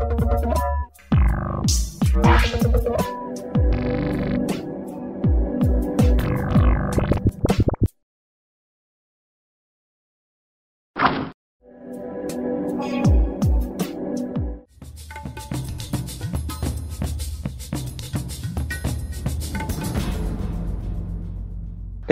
Thank you.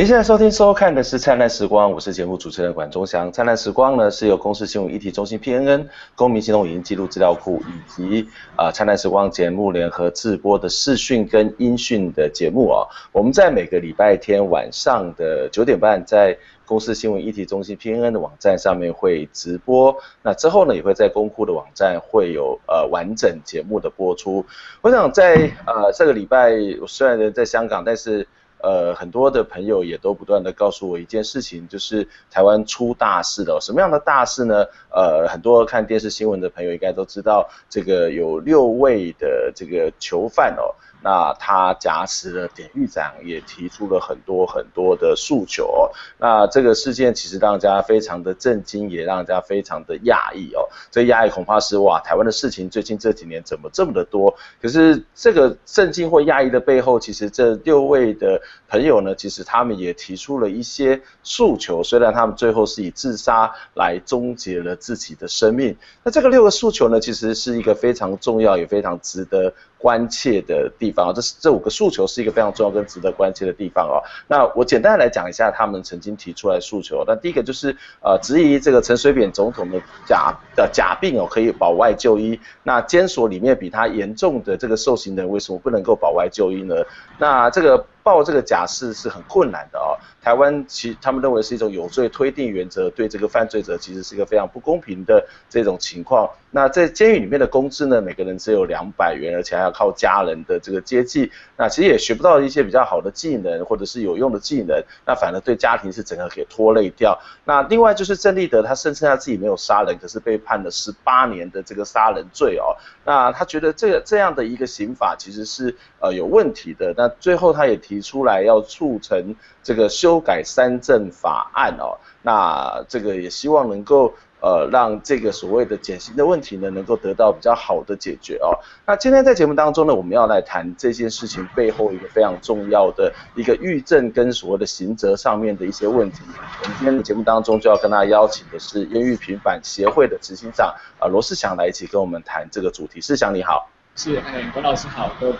您现在收听收看的是《灿烂时光》，我是节目主持人管中祥。《灿烂时光》呢是由公司新闻议题中心 PNN、公民行动影音记录资料库以及啊《灿烂时光》节目联合制播的视讯跟音讯的节目啊。我们在每个礼拜天晚上的九点半，在公司新闻议题中心 PNN 的网站上面会直播。那之后呢，也会在公库的网站会有呃完整节目的播出。我想在呃这个礼拜，虽然人在香港，但是。呃，很多的朋友也都不断的告诉我一件事情，就是台湾出大事了。什么样的大事呢？呃，很多看电视新闻的朋友应该都知道，这个有六位的这个囚犯哦。那他挟持了典狱长，也提出了很多很多的诉求。那这个事件其实让大家非常的震惊，也让大家非常的讶异哦。这讶异恐怕是哇，台湾的事情最近这几年怎么这么的多？可是这个震惊或讶异的背后，其实这六位的朋友呢，其实他们也提出了一些诉求。虽然他们最后是以自杀来终结了自己的生命，那这个六个诉求呢，其实是一个非常重要也非常值得关切的地方，这是这五个诉求是一个非常重要跟值得关切的地方哦。那我简单来讲一下他们曾经提出来诉求。那第一个就是呃质疑这个陈水扁总统的假的假病哦可以保外就医，那监所里面比他严重的这个受刑人为什么不能够保外就医呢？那这个。报这个假释是很困难的哦。台湾其他们认为是一种有罪推定原则，对这个犯罪者其实是一个非常不公平的这种情况。那在监狱里面的工资呢，每个人只有两百元，而且还要靠家人的这个接济，那其实也学不到一些比较好的技能或者是有用的技能，那反而对家庭是整个给拖累掉。那另外就是郑立德，他声称他自己没有杀人，可是被判了十八年的这个杀人罪哦。那他觉得这个这样的一个刑法其实是呃有问题的。那最后他也提。提出来要促成这个修改三政法案哦，那这个也希望能够呃让这个所谓的减刑的问题呢能够得到比较好的解决哦。那今天在节目当中呢，我们要来谈这件事情背后一个非常重要的一个狱政跟所谓的刑责上面的一些问题。我们今天的节目当中就要跟大家邀请的是冤狱平反协会的执行长啊罗世祥来一起跟我们谈这个主题。世祥你好，是哎，管老师好，各位。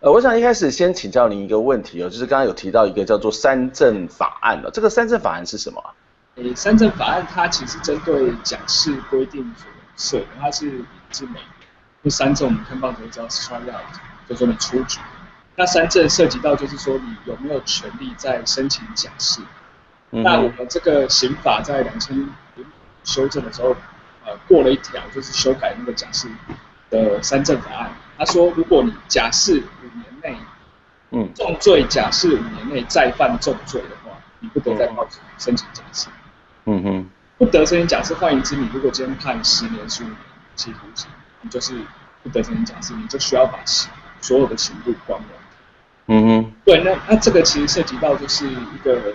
呃，我想一开始先请教您一个问题哦，就是刚刚有提到一个叫做三证法案了，这个三证法案是什么？诶，三证法案它其实针对假释规定所设的，它是引自美国。那三证我们看报纸都知道是 trial，就说你出局。那三证涉及到就是说你有没有权利在申请假释。嗯、那我们这个刑法在两千零修正的时候，呃，过了一条就是修改那个假释的三证法案。他说，如果你假释五年内嗯，重罪假释五年内再犯重罪的话，你不得再报申请假释。嗯哼，不得申请假释。换言之，你如果今天判十年、十五年期徒刑，你就是不得申请假释，你就需要把所有的刑度关完。嗯哼，对，那那这个其实涉及到就是一个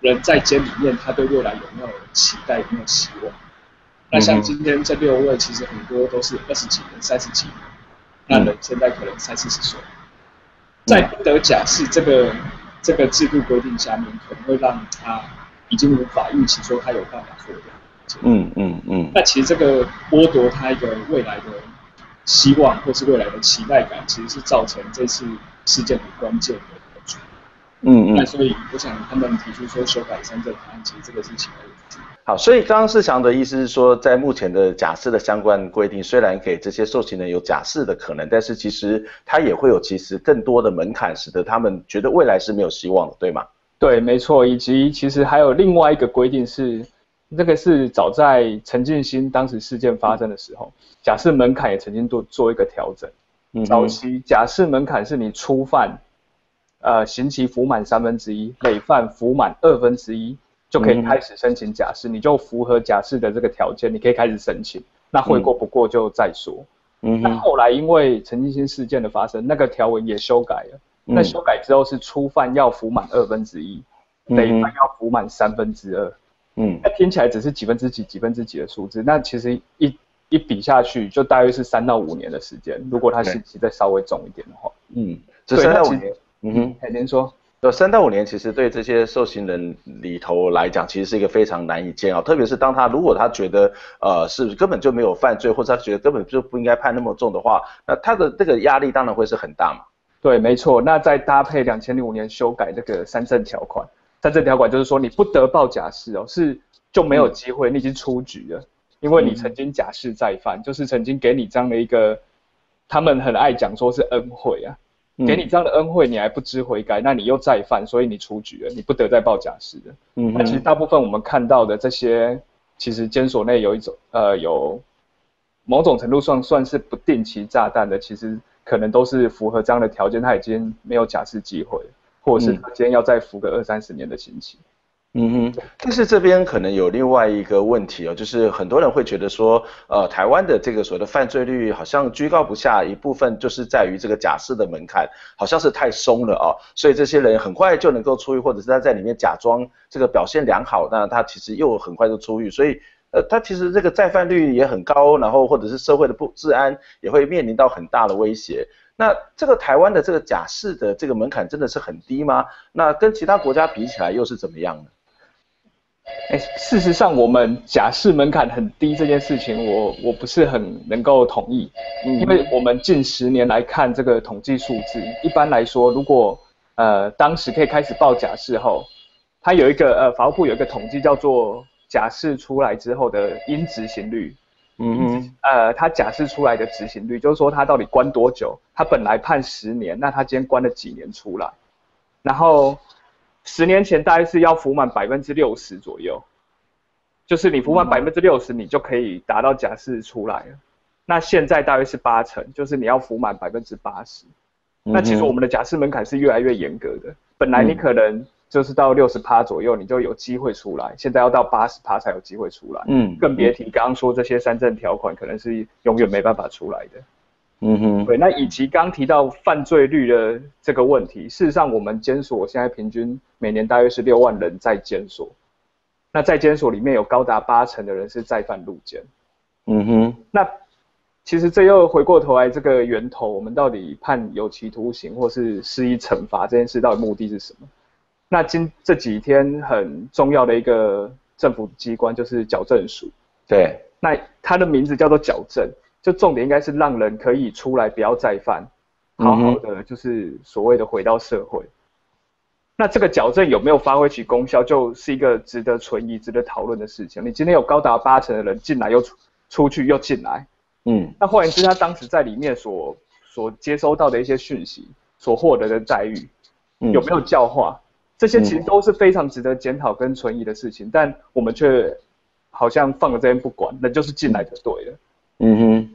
人在监里面，他对未来有没有期待，有没有希望？那像今天这六位，其实很多都是二十几年、三十几年，那人现在可能三四十岁。在不得假释这个这个制度规定下面，可能会让他已经无法预期说他有办法做的。嗯嗯嗯。那其实这个剥夺他一个未来的希望，或是未来的期待感，其实是造成这次事件的关键的因素。嗯嗯。那所以我想他们提出说修改三政法案，其实这个事情好，所以刚刚世祥的意思是说，在目前的假释的相关规定，虽然给这些受刑人有假释的可能，但是其实他也会有其实更多的门槛，使得他们觉得未来是没有希望的，对吗？对，没错。以及其实还有另外一个规定是，那个是早在陈进兴当时事件发生的时候，假释门槛也曾经做做一个调整。嗯，早期假释门槛是你初犯，呃，刑期服满三分之一，累犯服满二分之一。就可以开始申请假释，嗯、你就符合假释的这个条件，你可以开始申请。那会过不过就再说。嗯，那后来因为陈进兴事件的发生，那个条文也修改了。嗯、那修改之后是初犯要服满二分之一，累犯要服满三分之二。嗯，那听起来只是几分之几、几分之几的数字，那其实一一比下去就大约是三到五年的时间。如果他刑期再稍微重一点的话，嗯，这三到五年，嗯哼，哎，您说。有三到五年，其实对这些受刑人里头来讲，其实是一个非常难以煎熬。特别是当他如果他觉得呃是根本就没有犯罪，或者他觉得根本就不应该判那么重的话，那他的这个压力当然会是很大嘛。对，没错。那再搭配两千零五年修改这个三振条款，三振条款就是说你不得报假释哦，是就没有机会，你已经出局了，因为你曾经假释再犯，就是曾经给你这样的一个，他们很爱讲说是恩惠啊。给你这样的恩惠，你还不知悔改，那你又再犯，所以你出局了，你不得再报假释的。嗯，那其实大部分我们看到的这些，其实监所内有一种呃有某种程度上算是不定期炸弹的，其实可能都是符合这样的条件，他已经没有假释机会，或者是他今天要再服个二三十年的刑期。嗯嗯哼，但是这边可能有另外一个问题哦，就是很多人会觉得说，呃，台湾的这个所谓的犯罪率好像居高不下，一部分就是在于这个假释的门槛好像是太松了哦，所以这些人很快就能够出狱，或者是他在里面假装这个表现良好，那他其实又很快就出狱，所以呃，他其实这个再犯率也很高，然后或者是社会的不治安也会面临到很大的威胁。那这个台湾的这个假释的这个门槛真的是很低吗？那跟其他国家比起来又是怎么样呢？哎，事实上，我们假释门槛很低这件事情我，我我不是很能够同意，嗯，因为我们近十年来看这个统计数字，一般来说，如果呃当时可以开始报假释后，它有一个呃法务部有一个统计叫做假释出来之后的因执行率，嗯嗯，呃，他假释出来的执行率，就是说他到底关多久，他本来判十年，那他今天关了几年出来，然后。十年前大概是要服满百分之六十左右，就是你服满百分之六十，你就可以达到假释出来了。那现在大约是八成，就是你要服满百分之八十。那其实我们的假释门槛是越来越严格的，本来你可能就是到六十趴左右，你就有机会出来，现在要到八十趴才有机会出来。嗯，更别提刚刚说这些三证条款，可能是永远没办法出来的。嗯哼，对，那以及刚提到犯罪率的这个问题，事实上我们监所现在平均每年大约是六万人在监所，那在监所里面有高达八成的人是再犯入监。嗯哼，那其实这又回过头来，这个源头我们到底判有期徒刑或是施以惩罚这件事到底目的是什么？那今这几天很重要的一个政府机关就是矫正署，对，那它的名字叫做矫正。就重点应该是让人可以出来不要再犯，好好的就是所谓的回到社会。嗯、那这个矫正有没有发挥其功效，就是一个值得存疑、值得讨论的事情。你今天有高达八成的人进来又出出去又进来，嗯，那换言之，他当时在里面所所接收到的一些讯息，所获得的待遇，有没有教化，这些其实都是非常值得检讨跟存疑的事情。但我们却好像放在这边不管，那就是进来就对了。嗯哼，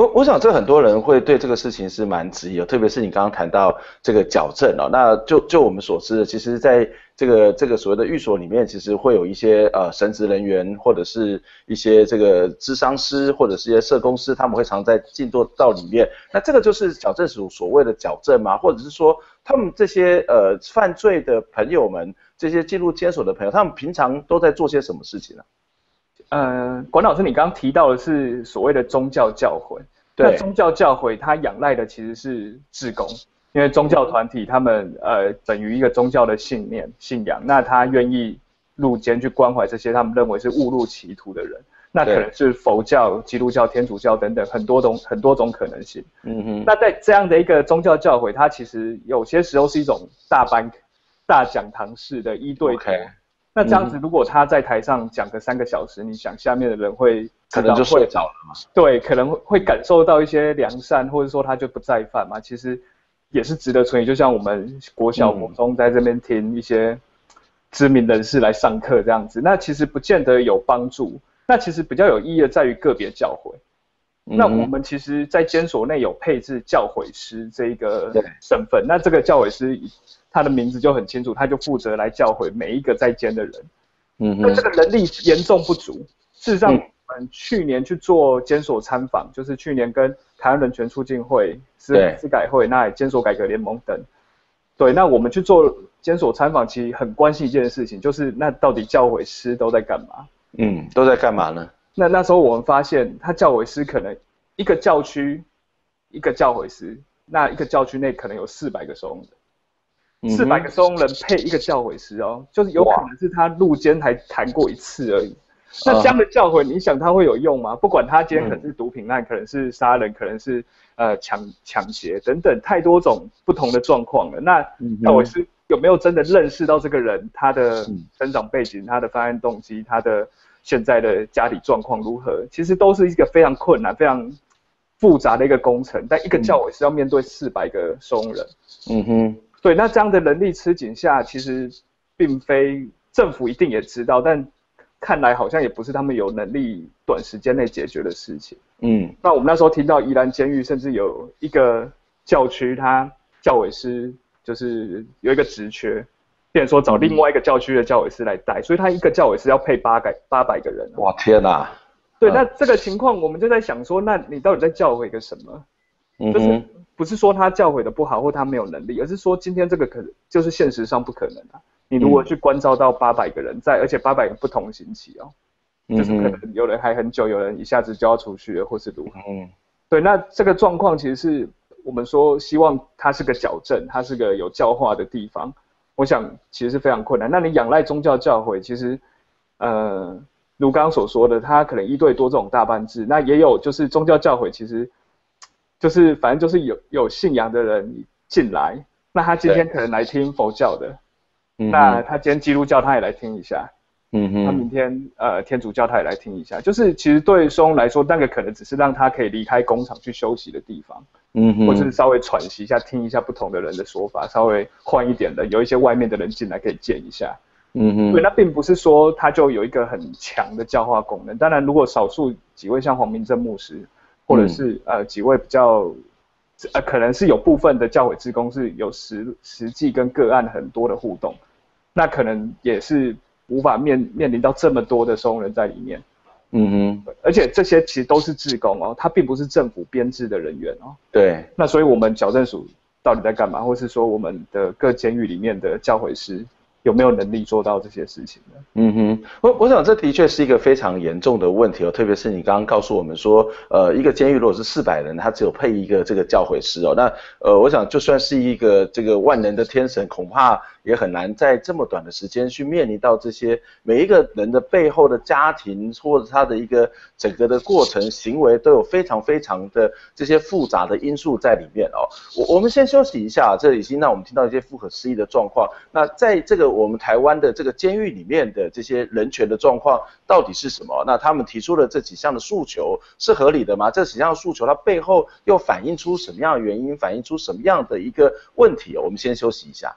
我我想这很多人会对这个事情是蛮质疑的，特别是你刚刚谈到这个矫正哦，那就就我们所知的，其实在这个这个所谓的寓所里面，其实会有一些呃神职人员或者是一些这个咨商师或者是一些社工师，他们会常在进度到里面，那这个就是矫正署所谓的矫正吗？或者是说他们这些呃犯罪的朋友们，这些进入监所的朋友，他们平常都在做些什么事情呢？呃，管老师，你刚刚提到的是所谓的宗教教诲，对，那宗教教诲它仰赖的其实是志工，因为宗教团体他们呃等于一个宗教的信念信仰，那他愿意入监去关怀这些他们认为是误入歧途的人，那可能是佛教、基督教、天主教等等很多种很多种可能性。嗯哼，那在这样的一个宗教教诲，它其实有些时候是一种大班大讲堂式的一对多。Okay. 那这样子，如果他在台上讲个三个小时，嗯、你想下面的人会可能就睡着了嘛？对，可能会感受到一些良善，或者说他就不再犯嘛。其实也是值得存疑。就像我们国小、国中在这边听一些知名人士来上课这样子，那其实不见得有帮助。那其实比较有意义的在于个别教诲。嗯、那我们其实，在监所内有配置教诲师这一个身份。那这个教诲师。他的名字就很清楚，他就负责来教诲每一个在监的人。嗯，那这个能力严重不足。事实上，我们去年去做监所参访，就是去年跟台湾人权促进会、司司改会、那监所改革联盟等，对，那我们去做监所参访，其实很关心一件事情，就是那到底教诲师都在干嘛？嗯，都在干嘛呢？那那时候我们发现，他教诲师可能一个教区一个教诲师，那一个教区内可能有四百个收容人，四百个收容人配一个教诲师哦，就是有可能是他入监还谈过一次而已。那这样的教诲，你想他会有用吗？不管他今天可能是毒品案，可能是杀人，可能是呃抢抢劫等等，太多种不同的状况了。那教诲师有没有真的认识到这个人他的成长背景、他的犯案动机、他的现在的家里状况如何？其实都是一个非常困难、非常复杂的一个工程。但一个教诲师要面对四百个收容人，嗯哼，对，那这样的人力吃紧下，其实并非政府一定也知道，但。看来好像也不是他们有能力短时间内解决的事情。嗯，那我们那时候听到宜兰监狱甚至有一个教区，他教委师就是有一个职缺，变说找另外一个教区的教委师来带，所以他一个教委师要配八百八百个人。哇天哪！对，那这个情况我们就在想说，那你到底在教诲个什么？嗯，就是不是说他教诲的不好或他没有能力，而是说今天这个可能就是现实上不可能啊。你如果去关照到八百个人在，而且八百个不同刑期哦，就是可能有人还很久，有人一下子就要出去了，或是如何？嗯，对，那这个状况其实是我们说希望它是个矫正，它是个有教化的地方。我想其实是非常困难。那你仰赖宗教教诲，其实呃，如刚刚所说的，他可能一对多这种大班制，那也有就是宗教教诲，其实就是反正就是有有信仰的人进来，那他今天可能来听佛教的。那他今天基督教他也来听一下，嗯哼，他明天呃天主教他也来听一下，就是其实对松来说，那个可能只是让他可以离开工厂去休息的地方，嗯哼，或者是稍微喘息一下，听一下不同的人的说法，稍微换一点的，有一些外面的人进来可以见一下，嗯哼，对，那并不是说他就有一个很强的教化功能。当然，如果少数几位像黄明正牧师，或者是、嗯、呃几位比较。呃，可能是有部分的教诲职工是有实实际跟个案很多的互动，那可能也是无法面面临到这么多的收容人在里面。嗯哼，而且这些其实都是志工哦，他并不是政府编制的人员哦。对。那所以我们矫正署到底在干嘛，或是说我们的各监狱里面的教诲师？有没有能力做到这些事情呢？嗯哼，我我想这的确是一个非常严重的问题哦，特别是你刚刚告诉我们说，呃，一个监狱如果是四百人，他只有配一个这个教诲师哦，那呃，我想就算是一个这个万能的天神，恐怕。也很难在这么短的时间去面临到这些每一个人的背后的家庭或者他的一个整个的过程行为都有非常非常的这些复杂的因素在里面哦。我我们先休息一下，这已经让我们听到一些不可思议的状况。那在这个我们台湾的这个监狱里面的这些人权的状况到底是什么？那他们提出的这几项的诉求是合理的吗？这几项诉求它背后又反映出什么样的原因？反映出什么样的一个问题？我们先休息一下。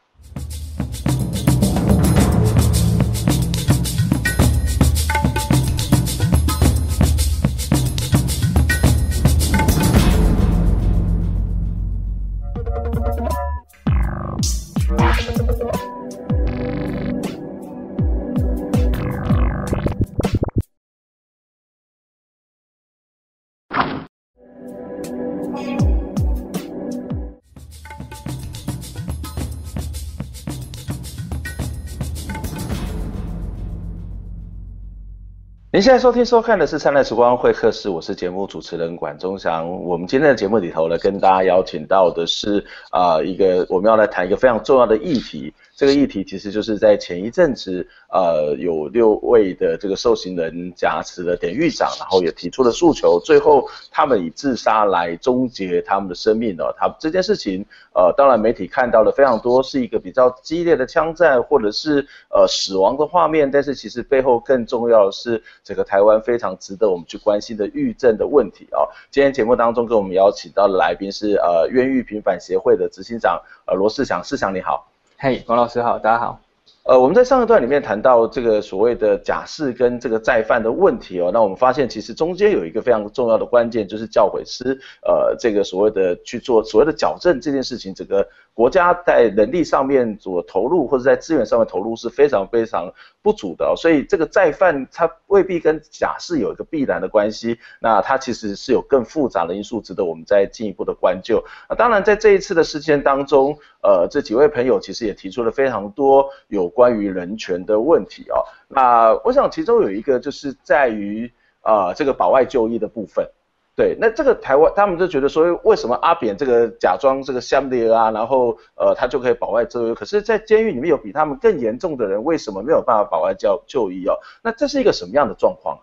您现在收听收看的是《灿烂时光会客室》，我是节目主持人管中祥。我们今天的节目里头呢，跟大家邀请到的是啊、一个我们要来谈一个非常重要的议题。这个议题其实就是在前一阵子，呃，有六位的这个受刑人挟持了典狱长，然后也提出了诉求，最后他们以自杀来终结他们的生命哦。他这件事情，呃，当然媒体看到了非常多是一个比较激烈的枪战或者是呃死亡的画面，但是其实背后更重要的是整个台湾非常值得我们去关心的狱政的问题哦。今天节目当中跟我们邀请到的来宾是呃冤狱平反协会的执行长呃罗世祥，世祥你好。嘿，王老师好，大家好。呃，我们在上一段里面谈到这个所谓的假释跟这个再犯的问题哦，那我们发现其实中间有一个非常重要的关键，就是教诲师，呃，这个所谓的去做所谓的矫正这件事情，整个国家在人力上面所投入或者在资源上面投入是非常非常不足的哦，所以这个再犯它未必跟假释有一个必然的关系，那它其实是有更复杂的因素值得我们再进一步的关注。那当然在这一次的事件当中，呃，这几位朋友其实也提出了非常多有关于人权的问题哦。那我想其中有一个就是在于，啊、这个保外就医的部分。对，那这个台湾他们就觉得说，为什么阿扁这个假装这个香烈啊，然后呃他就可以保外就医，可是，在监狱里面有比他们更严重的人，为什么没有办法保外就就医哦？那这是一个什么样的状况？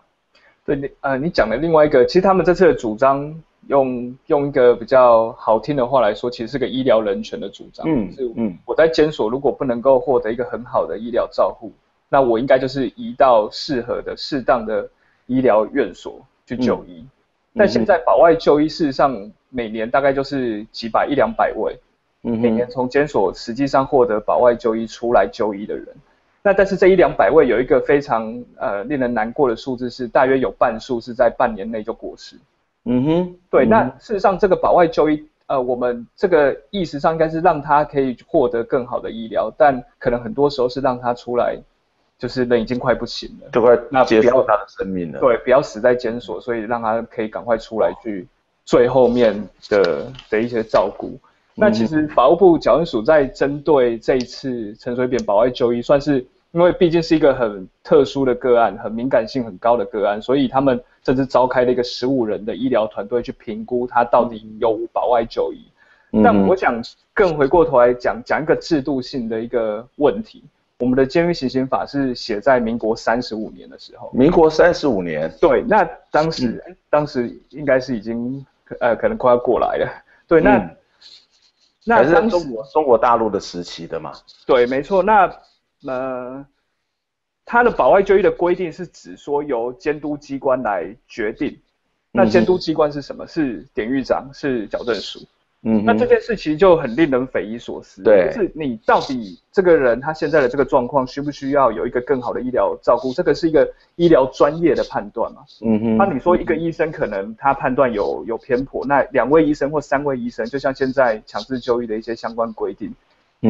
对，你呃你讲的另外一个，其实他们这次的主张，用用一个比较好听的话来说，其实是个医疗人权的主张。嗯嗯，我在监所如果不能够获得一个很好的医疗照护，那我应该就是移到适合的、适当的医疗院所去就医。嗯但现在保外就医，事实上每年大概就是几百一两百位，嗯，每年从监所实际上获得保外就医出来就医的人，那但是这一两百位有一个非常呃令人难过的数字是，大约有半数是在半年内就过世。嗯哼，对，那事实上这个保外就医，呃，我们这个意识上应该是让他可以获得更好的医疗，但可能很多时候是让他出来。就是人已经快不行了，就快那结束他的生命了。对，不要死在监所，所以让他可以赶快出来去最后面的的一些照顾。嗯、那其实法务部矫正署在针对这一次陈水扁保外就医，算是因为毕竟是一个很特殊的个案，很敏感性很高的个案，所以他们甚至召开了一个十五人的医疗团队去评估他到底有无保外就医。嗯、但我想更回过头来讲，讲一个制度性的一个问题。我们的监狱行刑法是写在民国三十五年的时候。民国三十五年。对，那当时、嗯、当时应该是已经呃可能快要过来了。对，那、嗯、那当时中国中国大陆的时期的嘛。对，没错。那呃，他的保外就医的规定是指说由监督机关来决定。那监督机关是什么？嗯、是典狱长，是矫正署。嗯，那这件事其实就很令人匪夷所思。对，就是你到底这个人他现在的这个状况需不需要有一个更好的医疗照顾？这个是一个医疗专业的判断嘛。嗯哼。那你说一个医生可能他判断有有偏颇，那两位医生或三位医生，就像现在强制就医的一些相关规定，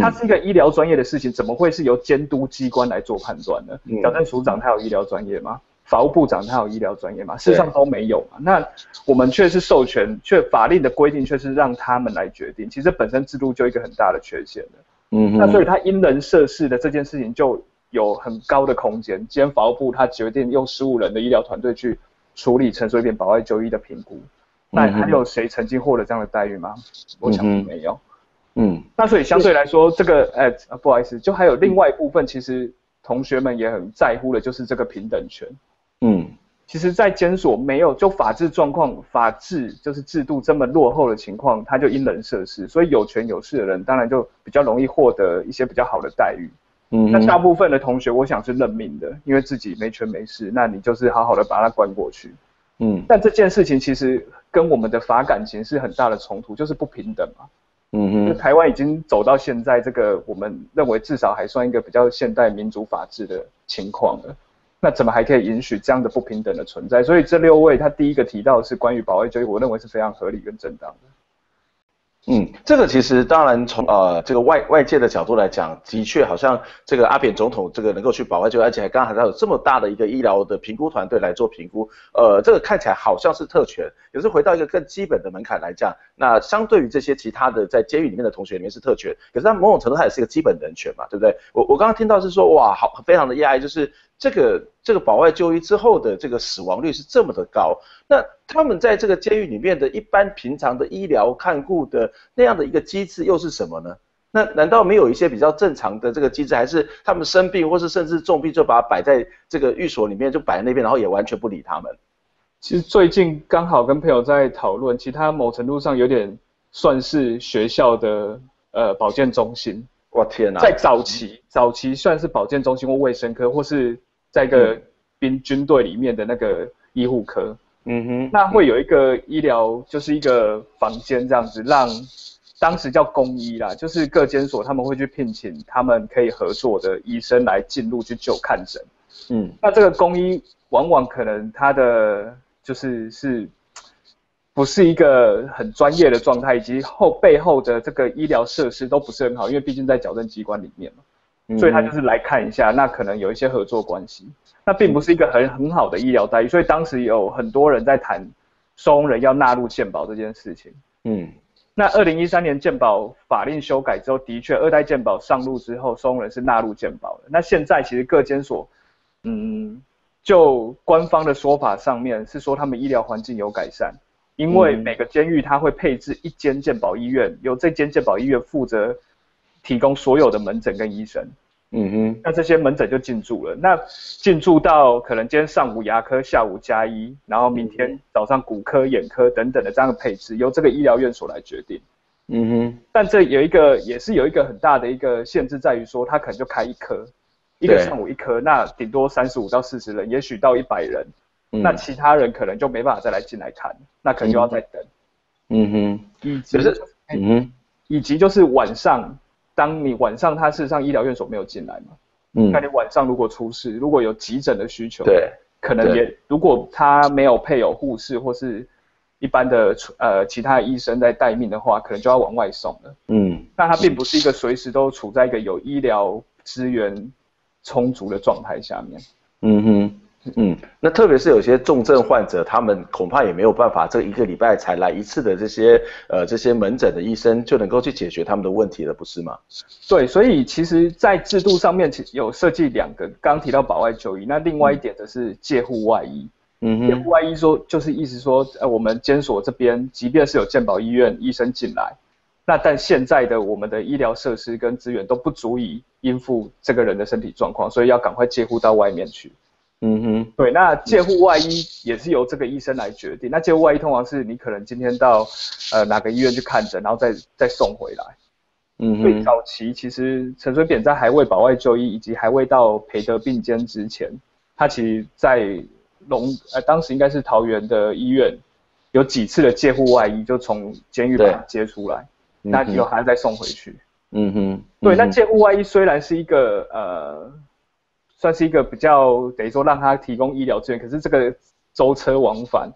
它是一个医疗专业的事情，怎么会是由监督机关来做判断呢？矫正署长他有医疗专业吗？法务部长他有医疗专业嘛？事实上都没有嘛。那我们却是授权，却法令的规定却是让他们来决定。其实本身制度就一个很大的缺陷了。嗯。那所以他因人设事的这件事情就有很高的空间。今天法务部他决定用十五人的医疗团队去处理陈水扁保外就医的评估。那还有谁曾经获得这样的待遇吗？我想没有。嗯。那所以相对来说，这个呃不好意思，就还有另外一部分，其实同学们也很在乎的，就是这个平等权。嗯，其实，在监所没有就法治状况，法治就是制度这么落后的情况，他就因人设事，所以有权有势的人当然就比较容易获得一些比较好的待遇。嗯，那大部分的同学，我想是认命的，因为自己没权没势，那你就是好好的把他关过去。嗯，但这件事情其实跟我们的法感情是很大的冲突，就是不平等嘛。嗯哼，就台湾已经走到现在这个我们认为至少还算一个比较现代民主法治的情况了。那怎么还可以允许这样的不平等的存在？所以这六位他第一个提到是关于保外就医，我认为是非常合理跟正当的。嗯，这个其实当然从呃这个外外界的角度来讲，的确好像这个阿扁总统这个能够去保外就医，而且还刚刚还有这么大的一个医疗的评估团队来做评估，呃，这个看起来好像是特权，也是回到一个更基本的门槛来讲，那相对于这些其他的在监狱里面的同学里面是特权，可是他某种程度他也是一个基本人权嘛，对不对？我我刚刚听到是说哇，好非常的讶异，就是。这个这个保外就医之后的这个死亡率是这么的高，那他们在这个监狱里面的一般平常的医疗看护的那样的一个机制又是什么呢？那难道没有一些比较正常的这个机制，还是他们生病或是甚至重病就把它摆在这个寓所里面就摆在那边，然后也完全不理他们？其实最近刚好跟朋友在讨论，其他某程度上有点算是学校的呃保健中心。我天哪，在早期早期算是保健中心或卫生科或是。在一个兵军队里面的那个医护科，嗯哼，那会有一个医疗，就是一个房间这样子，让当时叫公医啦，就是各监所他们会去聘请他们可以合作的医生来进入去就看诊，嗯，那这个公医往往可能他的就是是，不是一个很专业的状态，以及后背后的这个医疗设施都不是很好，因为毕竟在矫正机关里面嘛。所以他就是来看一下，那可能有一些合作关系，那并不是一个很很好的医疗待遇，所以当时有很多人在谈收容人要纳入健保这件事情。嗯，那二零一三年健保法令修改之后，的确二代健保上路之后，收容人是纳入健保的。那现在其实各监所，嗯，就官方的说法上面是说他们医疗环境有改善，因为每个监狱它会配置一间健保医院，由这间健保医院负责提供所有的门诊跟医生。嗯哼，那这些门诊就进驻了。那进驻到可能今天上午牙科，下午加医，然后明天早上骨科、眼科等等的这样的配置，由这个医疗院所来决定。嗯哼，但这有一个也是有一个很大的一个限制，在于说他可能就开一科，一个上午一科，那顶多三十五到四十人，也许到一百人，嗯，那其他人可能就没办法再来进来看，那可能就要再等。嗯哼，以及是嗯哼，以及就是晚上。当你晚上，他事实上医疗院所没有进来嘛？嗯，那你晚上如果出事，如果有急诊的需求，对，可能也如果他没有配有护士或是一般的呃其他的医生在待命的话，可能就要往外送了。嗯，那他并不是一个随时都处在一个有医疗资源充足的状态下面。嗯哼。嗯，那特别是有些重症患者，他们恐怕也没有办法，这一个礼拜才来一次的这些呃这些门诊的医生就能够去解决他们的问题了，不是吗？对，所以其实，在制度上面，其实有设计两个，刚刚提到保外就医，那另外一点的是介护外医。嗯，介护外医说就是意思说，呃，我们监所这边，即便是有健保医院医生进来，那但现在的我们的医疗设施跟资源都不足以应付这个人的身体状况，所以要赶快介护到外面去。嗯哼，对，那介护外医也是由这个医生来决定。那介护外医通常是你可能今天到呃哪个医院去看诊，然后再再送回来。嗯哼，最早期其实陈水扁在还未保外就医以及还未到培德并监之前，他其实在龙呃当时应该是桃园的医院有几次的介护外医就从监狱把他接出来，那就还要再送回去。嗯哼，对，那介护外医虽然是一个呃。算是一个比较等于说让他提供医疗资源，可是这个舟车往返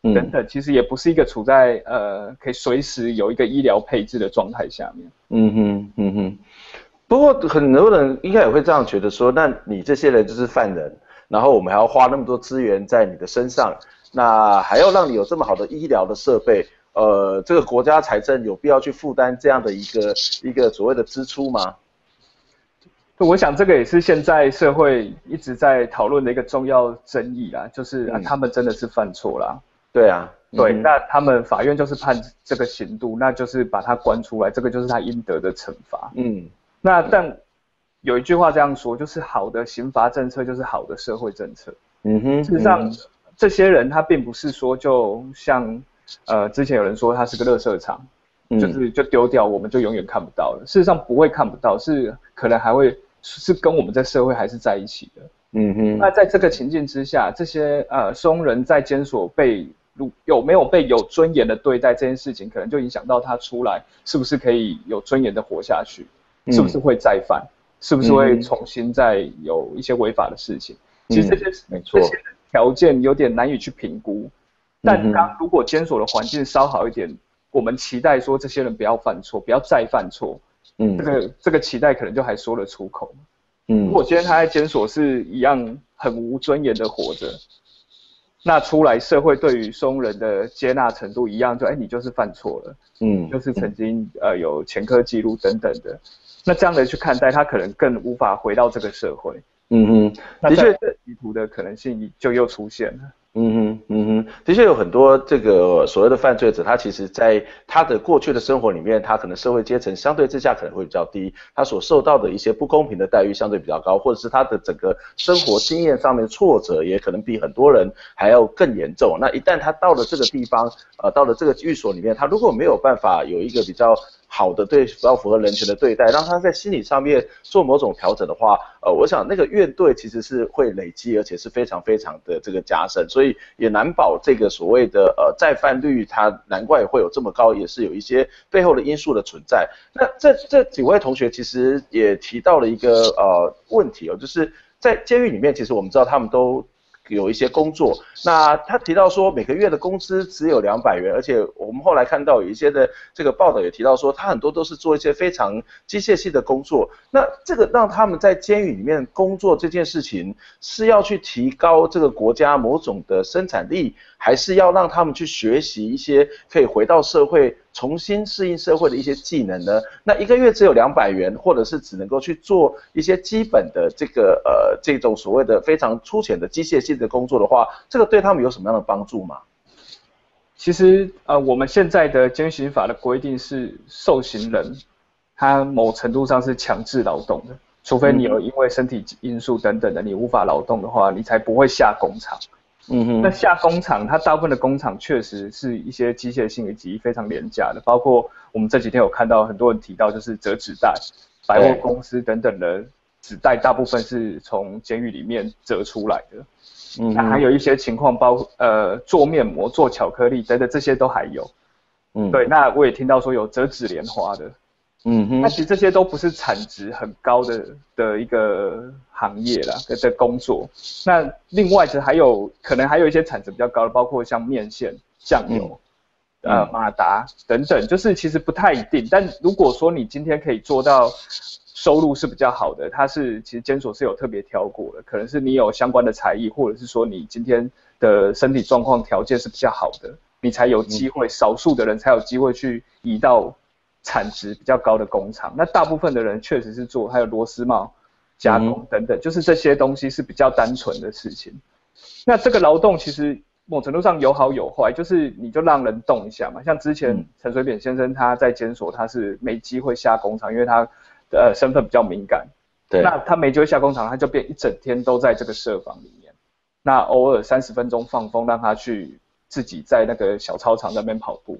等等，其实也不是一个处在呃可以随时有一个医疗配置的状态下面。嗯哼，嗯哼。不过很多人应该也会这样觉得说，那你这些人就是犯人，然后我们还要花那么多资源在你的身上，那还要让你有这么好的医疗的设备，呃，这个国家财政有必要去负担这样的一个一个所谓的支出吗？我想这个也是现在社会一直在讨论的一个重要争议啦，就是、啊、他们真的是犯错啦。对啊，对，嗯、那他们法院就是判这个刑度，那就是把他关出来，这个就是他应得的惩罚。嗯，那但有一句话这样说，就是好的刑罚政策就是好的社会政策。嗯哼，事实上、嗯、这些人他并不是说就像呃之前有人说他是个垃圾场，嗯、就是就丢掉我们就永远看不到了。事实上不会看不到，是可能还会。是跟我们在社会还是在一起的，嗯哼。那在这个情境之下，这些呃松人在监所被有没有被有尊严的对待这件事情，可能就影响到他出来是不是可以有尊严的活下去，嗯、是不是会再犯，是不是会重新再有一些违法的事情。嗯、其实这些没错，这些条件有点难以去评估。但当如果监所的环境稍好一点，我们期待说这些人不要犯错，不要再犯错。嗯，这个这个期待可能就还说得出口。嗯，如果今天他在监所是一样很无尊严的活着，那出来社会对于松人的接纳程度一样，就哎你就是犯错了，嗯，就是曾经呃有前科记录等等的，那这样的去看待他，可能更无法回到这个社会。嗯嗯，的确，这歧途的可能性就又出现了。嗯哼，嗯哼，的确有很多这个所谓的犯罪者，他其实在他的过去的生活里面，他可能社会阶层相对之下可能会比较低，他所受到的一些不公平的待遇相对比较高，或者是他的整个生活经验上面挫折也可能比很多人还要更严重。那一旦他到了这个地方，呃，到了这个寓所里面，他如果没有办法有一个比较好的对，比较符合人权的对待，让他在心理上面做某种调整的话，呃，我想那个怨怼其实是会累积，而且是非常非常的这个加深，所以。也难保这个所谓的呃再犯率，它难怪会有这么高，也是有一些背后的因素的存在。那这这几位同学其实也提到了一个呃问题哦，就是在监狱里面，其实我们知道他们都。有一些工作，那他提到说每个月的工资只有两百元，而且我们后来看到有一些的这个报道也提到说，他很多都是做一些非常机械性的工作。那这个让他们在监狱里面工作这件事情，是要去提高这个国家某种的生产力，还是要让他们去学习一些可以回到社会、重新适应社会的一些技能呢？那一个月只有两百元，或者是只能够去做一些基本的这个呃这种所谓的非常粗浅的机械性的工作的话，这个对他们有什么样的帮助吗？其实呃，我们现在的监刑法的规定是受刑人，他某程度上是强制劳动的。除非你有因为身体因素等等的，你无法劳动的话，你才不会下工厂。嗯哼。那下工厂，它大部分的工厂确实是一些机械性以及非常廉价的，包括我们这几天有看到很多人提到，就是折纸袋、百货公司等等的纸袋，大部分是从监狱里面折出来的。嗯。那还有一些情况，包呃做面膜、做巧克力等等，这些都还有。嗯。对，那我也听到说有折纸莲花的。嗯哼，那其实这些都不是产值很高的的一个行业啦，的工作。那另外其实还有可能还有一些产值比较高的，包括像面线、酱油、嗯、呃马达等等，就是其实不太一定。但如果说你今天可以做到收入是比较好的，它是其实监所是有特别挑过的，可能是你有相关的才艺，或者是说你今天的身体状况条件是比较好的，你才有机会，少数的人才有机会去移到。产值比较高的工厂，那大部分的人确实是做，还有螺丝帽加工等等，嗯，就是这些东西是比较单纯的事情。那这个劳动其实某程度上有好有坏，就是你就让人动一下嘛。像之前陈水扁先生他在监所，他是没机会下工厂，因为他的身份比较敏感。对。那他没机会下工厂，他就变一整天都在这个社房里面。那偶尔三十分钟放风，让他去自己在那个小操场那边跑步。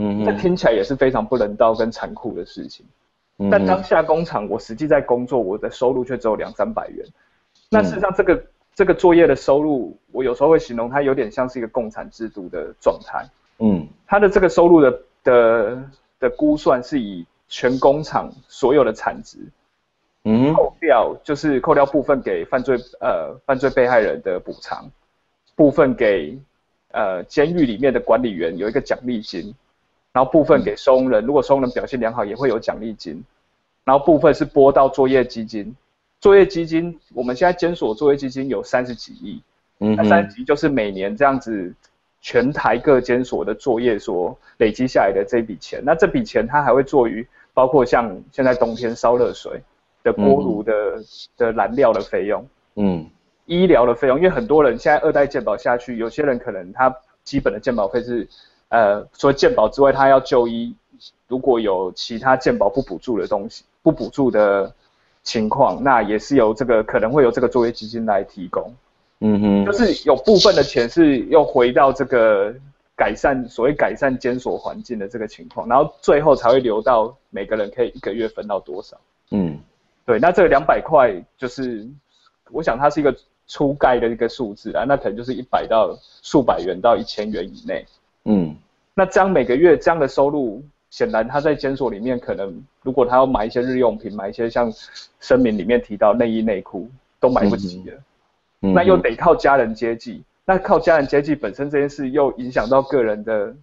嗯，这听起来也是非常不人道跟残酷的事情。嗯，但当下工厂，我实际在工作，我的收入却只有两三百元。那事实上，这个这个作业的收入，我有时候会形容它有点像是一个共产制度的状态。嗯，它的这个收入的的的估算是以全工厂所有的产值，嗯，扣掉就是扣掉部分给犯罪呃犯罪被害人的补偿，部分给呃监狱里面的管理员有一个奖励金。然后部分给收容人，如果收容人表现良好，也会有奖励金。然后部分是拨到作业基金，作业基金我们现在监所作业基金有三十几亿，嗯，那三十几亿就是每年这样子全台各监所的作业所累积下来的这笔钱。那这笔钱它还会做于包括像现在冬天烧热水的锅炉的、嗯、的燃料的费用，嗯，医疗的费用，因为很多人现在二代健保下去，有些人可能他基本的健保费是。呃，除了健保之外，他要就医，如果有其他健保不补助的东西，不补助的情况，那也是由这个可能会由这个作业基金来提供。嗯哼，就是有部分的钱是又回到这个改善所谓改善监所环境的这个情况，然后最后才会留到每个人可以一个月分到多少。嗯，对，那这个两百块就是，我想它是一个初概的一个数字啊，那可能就是一百到数百元到一千元以内。嗯，那这样每个月这样的收入，显然他在监所里面可能，如果他要买一些日用品，买一些像声明里面提到内衣内裤都买不起了，嗯，那又得靠家人接济，那靠家人接济本身这件事又影响到个人的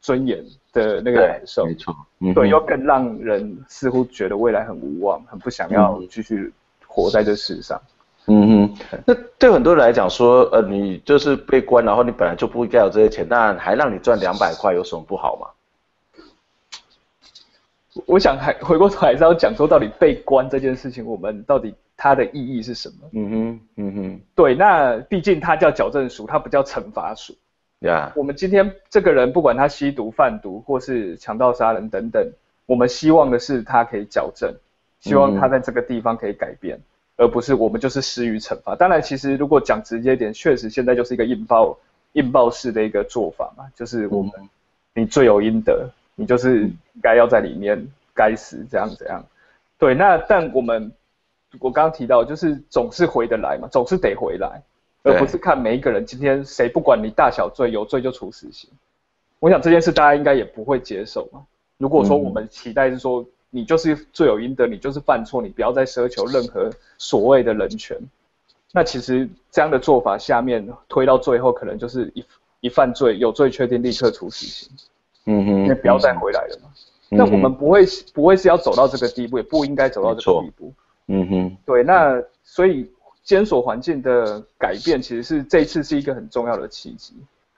尊严的那个感受，没错，嗯，对，又更让人似乎觉得未来很无望，很不想要继续活在这世上。嗯哼，那对很多人来讲说，呃，你就是被关，然后你本来就不应该有这些钱，但还让你赚两百块，有什么不好吗？我想还回过头还是要讲说，到底被关这件事情，我们到底它的意义是什么？嗯哼，嗯哼，对，那毕竟它叫矫正署，它不叫惩罚署。呀，我们今天这个人不管他吸毒、贩毒或是强盗、杀人等等，我们希望的是他可以矫正，希望他在这个地方可以改变。嗯而不是我们就是施予惩罚。当然，其实如果讲直接点，确实现在就是一个引爆引爆式的一个做法嘛，就是我们你罪有应得，你就是该要在里面该死这样这样。对，那但我们我刚刚提到，就是总是回得来嘛，总是得回来，而不是看每一个人今天谁不管你大小罪，有罪就处死刑。我想这件事大家应该也不会接受嘛。如果说我们期待是说。你就是罪有应得，你就是犯错，你不要再奢求任何所谓的人权。那其实这样的做法下面推到最后，可能就是一一犯罪有罪确定立刻处死刑。嗯哼，因为不要再回来了嘛。嗯、那我们不会不会是要走到这个地步，也不应该走到这个地步。嗯哼，对，那所以监所环境的改变其实是这一次是一个很重要的契机。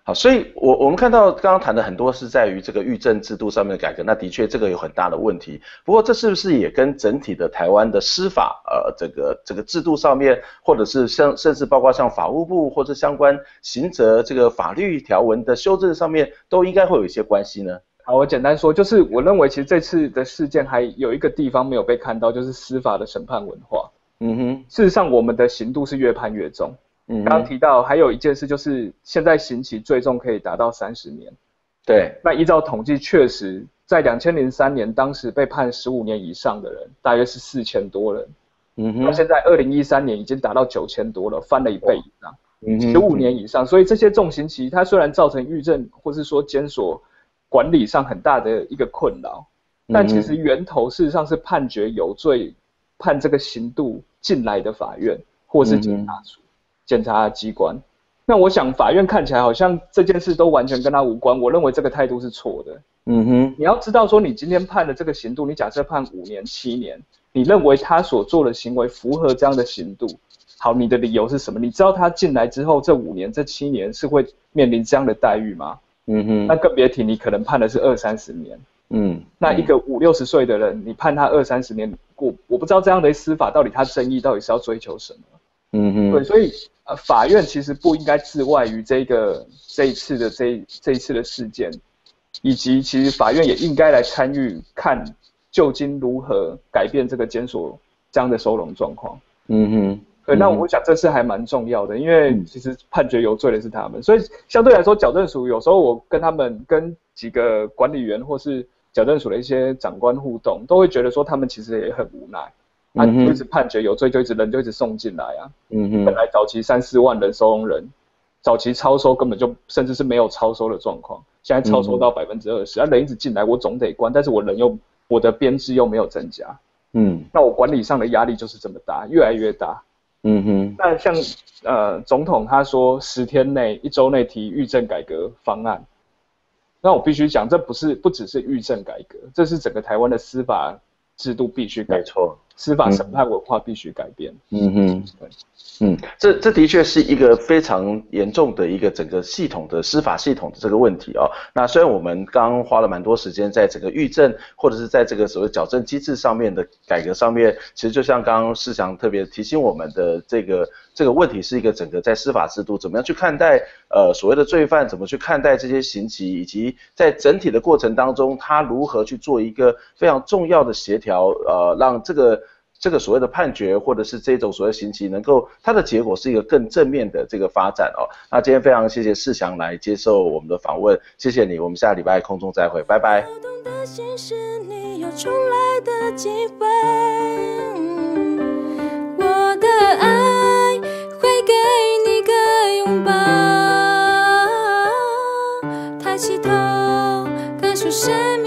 好，所以我我们看到刚刚谈的很多是在于这个预政制度上面的改革，那的确这个有很大的问题。不过这是不是也跟整体的台湾的司法呃这个这个制度上面，或者是像甚至包括像法务部或者相关刑责这个法律条文的修正上面，都应该会有一些关系呢？好，我简单说，就是我认为其实这次的事件还有一个地方没有被看到，就是司法的审判文化。嗯哼，事实上我们的刑度是越判越重。嗯，刚刚提到还有一件事，就是现在刑期最重可以达到三十年。对，那依照统计，确实在两千零三年，当时被判十五年以上的人大约是四千多人。嗯哼，那现在二零一三年已经达到九千多了，翻了一倍以上。十五年以上，所以这些重刑期，它虽然造成狱政或是说监所管理上很大的一个困扰，但其实源头事实上是判决有罪，判这个刑度进来的法院或是警察署。检察机关，那我想法院看起来好像这件事都完全跟他无关。我认为这个态度是错的。嗯哼，你要知道说，你今天判的这个刑度，你假设判五年、七年，你认为他所做的行为符合这样的刑度，好，你的理由是什么？你知道他进来之后这五年、这七年是会面临这样的待遇吗？嗯哼，那更别提你可能判的是二三十年。嗯，那一个五六十岁的人，你判他二三十年，我我不知道这样的司法到底他正义到底是要追求什么？嗯哼，对，所以。呃，法院其实不应该置外于这个这一次的这这一次的事件，以及其实法院也应该来参与看究竟如何改变这个监所这样的收容状况。嗯哼，对，那我想这次还蛮重要的，因为其实判决有罪的是他们，所以相对来说矫正署有时候我跟他们跟几个管理员或是矫正署的一些长官互动，都会觉得说他们其实也很无奈。他就一直判决有罪，就一直人就一直送进来啊。嗯哼。本来早期三四万人收容人，早期超收根本就甚至是没有超收的状况，现在超收到百分之二十，啊人一直进来，我总得关，但是我人又我的编制又没有增加。嗯。那我管理上的压力就是这么大，越来越大。嗯哼。那像呃总统他说十天内一周内提狱政改革方案，那我必须讲，这不是不只是狱政改革，这是整个台湾的司法制度必须改。没错。司法审判文化必须改变。嗯哼，对，嗯，这这的确是一个非常严重的一个整个系统的司法系统的这个问题哦。那虽然我们刚花了蛮多时间在整个预政或者是在这个所谓矫正机制上面的改革上面，其实就像刚刚世祥特别提醒我们的这个这个问题是一个整个在司法制度怎么样去看待呃所谓的罪犯，怎么去看待这些刑期，以及在整体的过程当中，他如何去做一个非常重要的协调，呃，让这个。这个所谓的判决，或者是这种所谓刑期，能够它的结果是一个更正面的这个发展哦。那今天非常谢谢世祥来接受我们的访问，谢谢你，我们下礼拜空中再会，拜拜。给你个拥抱，抬起头，感受生命。